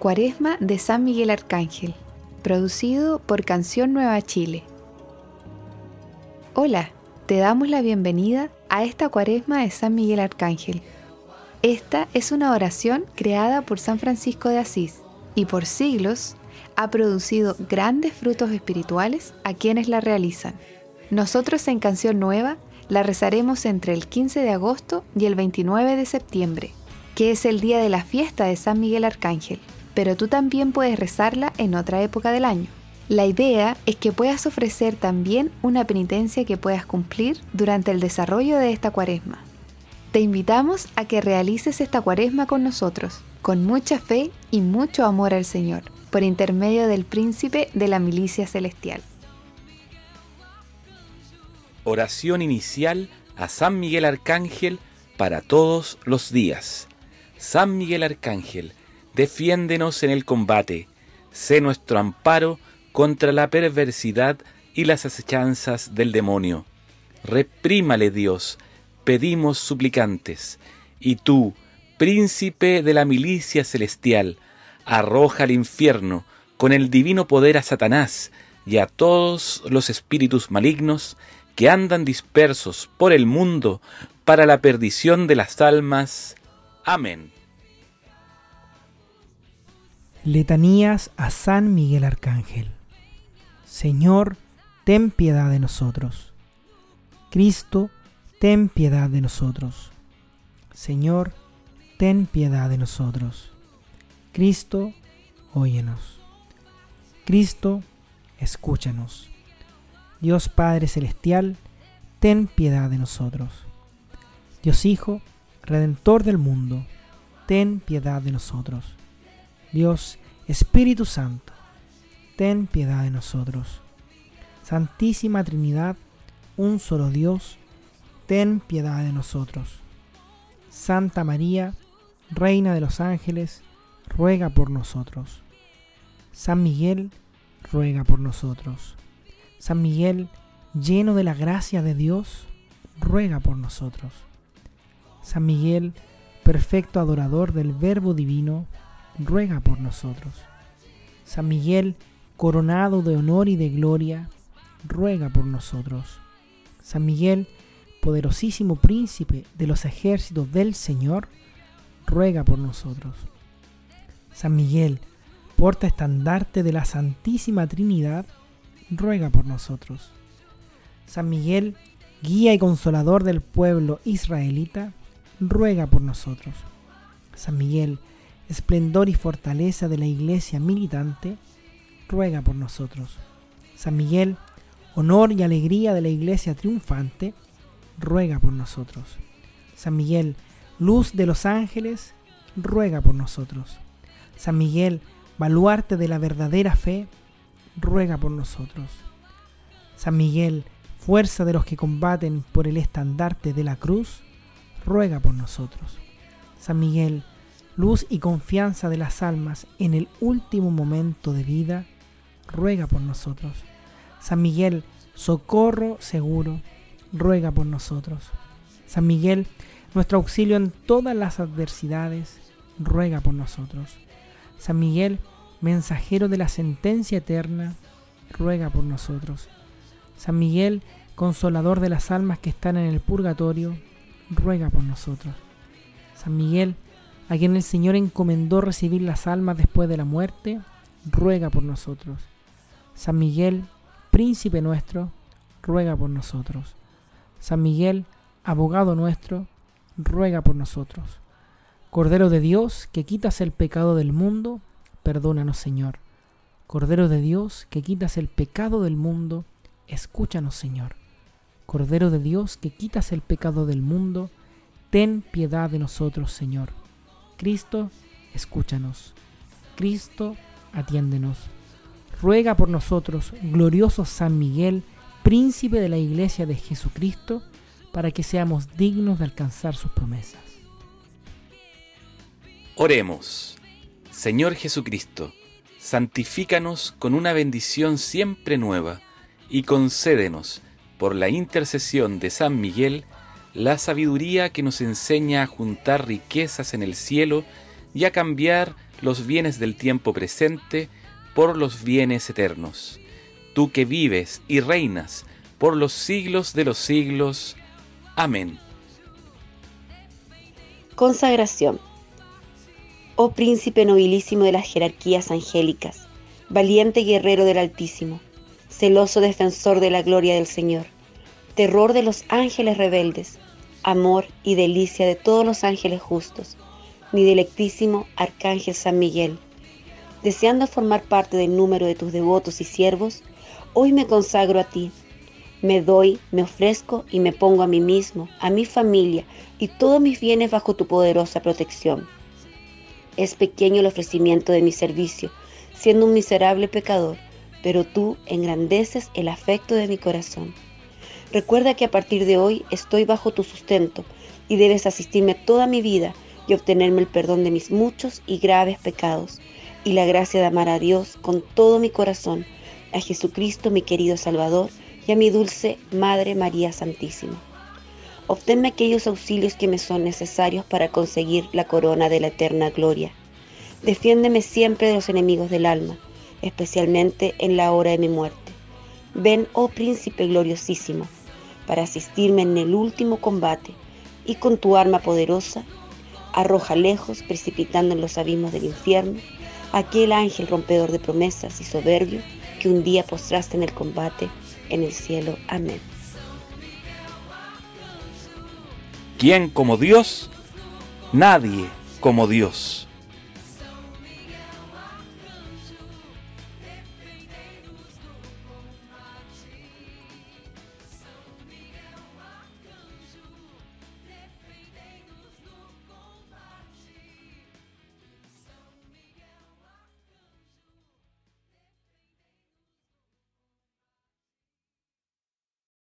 Cuaresma de San Miguel Arcángel, producido por Canción Nueva Chile. Hola, te damos la bienvenida a esta Cuaresma de San Miguel Arcángel. Esta es una oración creada por San Francisco de Asís y por siglos ha producido grandes frutos espirituales a quienes la realizan. Nosotros en Canción Nueva la rezaremos entre el 15 de agosto y el 29 de septiembre, que es el día de la fiesta de San Miguel Arcángel, pero tú también puedes rezarla en otra época del año. La idea es que puedas ofrecer también una penitencia que puedas cumplir durante el desarrollo de esta cuaresma. Te invitamos a que realices esta cuaresma con nosotros, con mucha fe y mucho amor al Señor, por intermedio del príncipe de la milicia celestial. Oración inicial a San Miguel Arcángel para todos los días. San Miguel Arcángel, defiéndenos en el combate, sé nuestro amparo contra la perversidad y las acechanzas del demonio. Reprímale Dios, pedimos suplicantes, y tú, príncipe de la milicia celestial, arroja al infierno con el divino poder a Satanás y a todos los espíritus malignos que andan dispersos por el mundo para la perdición de las almas. Amén. Letanías a San Miguel Arcángel. Señor, ten piedad de nosotros. Cristo, ten piedad de nosotros. Señor, ten piedad de nosotros. Cristo, óyenos. Cristo, escúchanos. Dios Padre Celestial, ten piedad de nosotros. Dios Hijo, Redentor del mundo, ten piedad de nosotros. Dios Espíritu Santo, ten piedad de nosotros. Santísima Trinidad, un solo Dios, ten piedad de nosotros. Santa María, Reina de los ángeles, ruega por nosotros. San Miguel, ruega por nosotros. San Miguel, lleno de la gracia de Dios, ruega por nosotros. San Miguel, perfecto adorador del Verbo Divino, ruega por nosotros. San Miguel, coronado de honor y de gloria, ruega por nosotros. San Miguel, poderosísimo príncipe de los ejércitos del Señor, ruega por nosotros. San Miguel, porta estandarte de la Santísima Trinidad, ruega por nosotros. San Miguel, guía y consolador del pueblo israelita, ruega por nosotros. San Miguel, esplendor y fortaleza de la iglesia militante, ruega por nosotros. San Miguel, honor y alegría de la iglesia triunfante, ruega por nosotros. San Miguel, luz de los ángeles, ruega por nosotros. San Miguel, baluarte de la verdadera fe, ruega por nosotros. San Miguel, fuerza de los que combaten por el estandarte de la cruz, ruega por nosotros. San Miguel, luz y confianza de las almas en el último momento de vida, ruega por nosotros. San Miguel, socorro seguro, ruega por nosotros. San Miguel, nuestro auxilio en todas las adversidades, ruega por nosotros. San Miguel, mensajero de la sentencia eterna, ruega por nosotros. San Miguel, consolador de las almas que están en el purgatorio, ruega por nosotros. San Miguel, a quien el Señor encomendó recibir las almas después de la muerte, ruega por nosotros. San Miguel, príncipe nuestro, ruega por nosotros. San Miguel, abogado nuestro, ruega por nosotros. Cordero de Dios, que quitas el pecado del mundo, perdónanos Señor. Cordero de Dios, que quitas el pecado del mundo, escúchanos Señor. Cordero de Dios, que quitas el pecado del mundo, ten piedad de nosotros Señor. Cristo, escúchanos. Cristo, atiéndenos. Ruega por nosotros, glorioso San Miguel, príncipe de la Iglesia de Jesucristo, para que seamos dignos de alcanzar sus promesas. Oremos. Señor Jesucristo, santifícanos con una bendición siempre nueva y concédenos, por la intercesión de San Miguel, la sabiduría que nos enseña a juntar riquezas en el cielo y a cambiar los bienes del tiempo presente por los bienes eternos. Tú que vives y reinas por los siglos de los siglos. Amén. Consagración. Oh príncipe nobilísimo de las jerarquías angélicas, valiente guerrero del Altísimo, celoso defensor de la gloria del Señor, terror de los ángeles rebeldes, amor y delicia de todos los ángeles justos, mi delectísimo Arcángel San Miguel. Deseando formar parte del número de tus devotos y siervos, hoy me consagro a ti. Me doy, me ofrezco y me pongo a mí mismo, a mi familia y todos mis bienes bajo tu poderosa protección. Es pequeño el ofrecimiento de mi servicio, siendo un miserable pecador, pero tú engrandeces el afecto de mi corazón. Recuerda que a partir de hoy estoy bajo tu sustento y debes asistirme toda mi vida y obtenerme el perdón de mis muchos y graves pecados y la gracia de amar a Dios con todo mi corazón, a Jesucristo mi querido Salvador y a mi dulce Madre María Santísima. Obténme aquellos auxilios que me son necesarios para conseguir la corona de la eterna gloria. Defiéndeme siempre de los enemigos del alma, especialmente en la hora de mi muerte. Ven, oh príncipe gloriosísimo, para asistirme en el último combate, y con tu arma poderosa, arroja lejos, precipitando en los abismos del infierno, aquel ángel rompedor de promesas y soberbio que un día postraste en el combate en el cielo. Amén. ¿Quién como Dios? Nadie como Dios.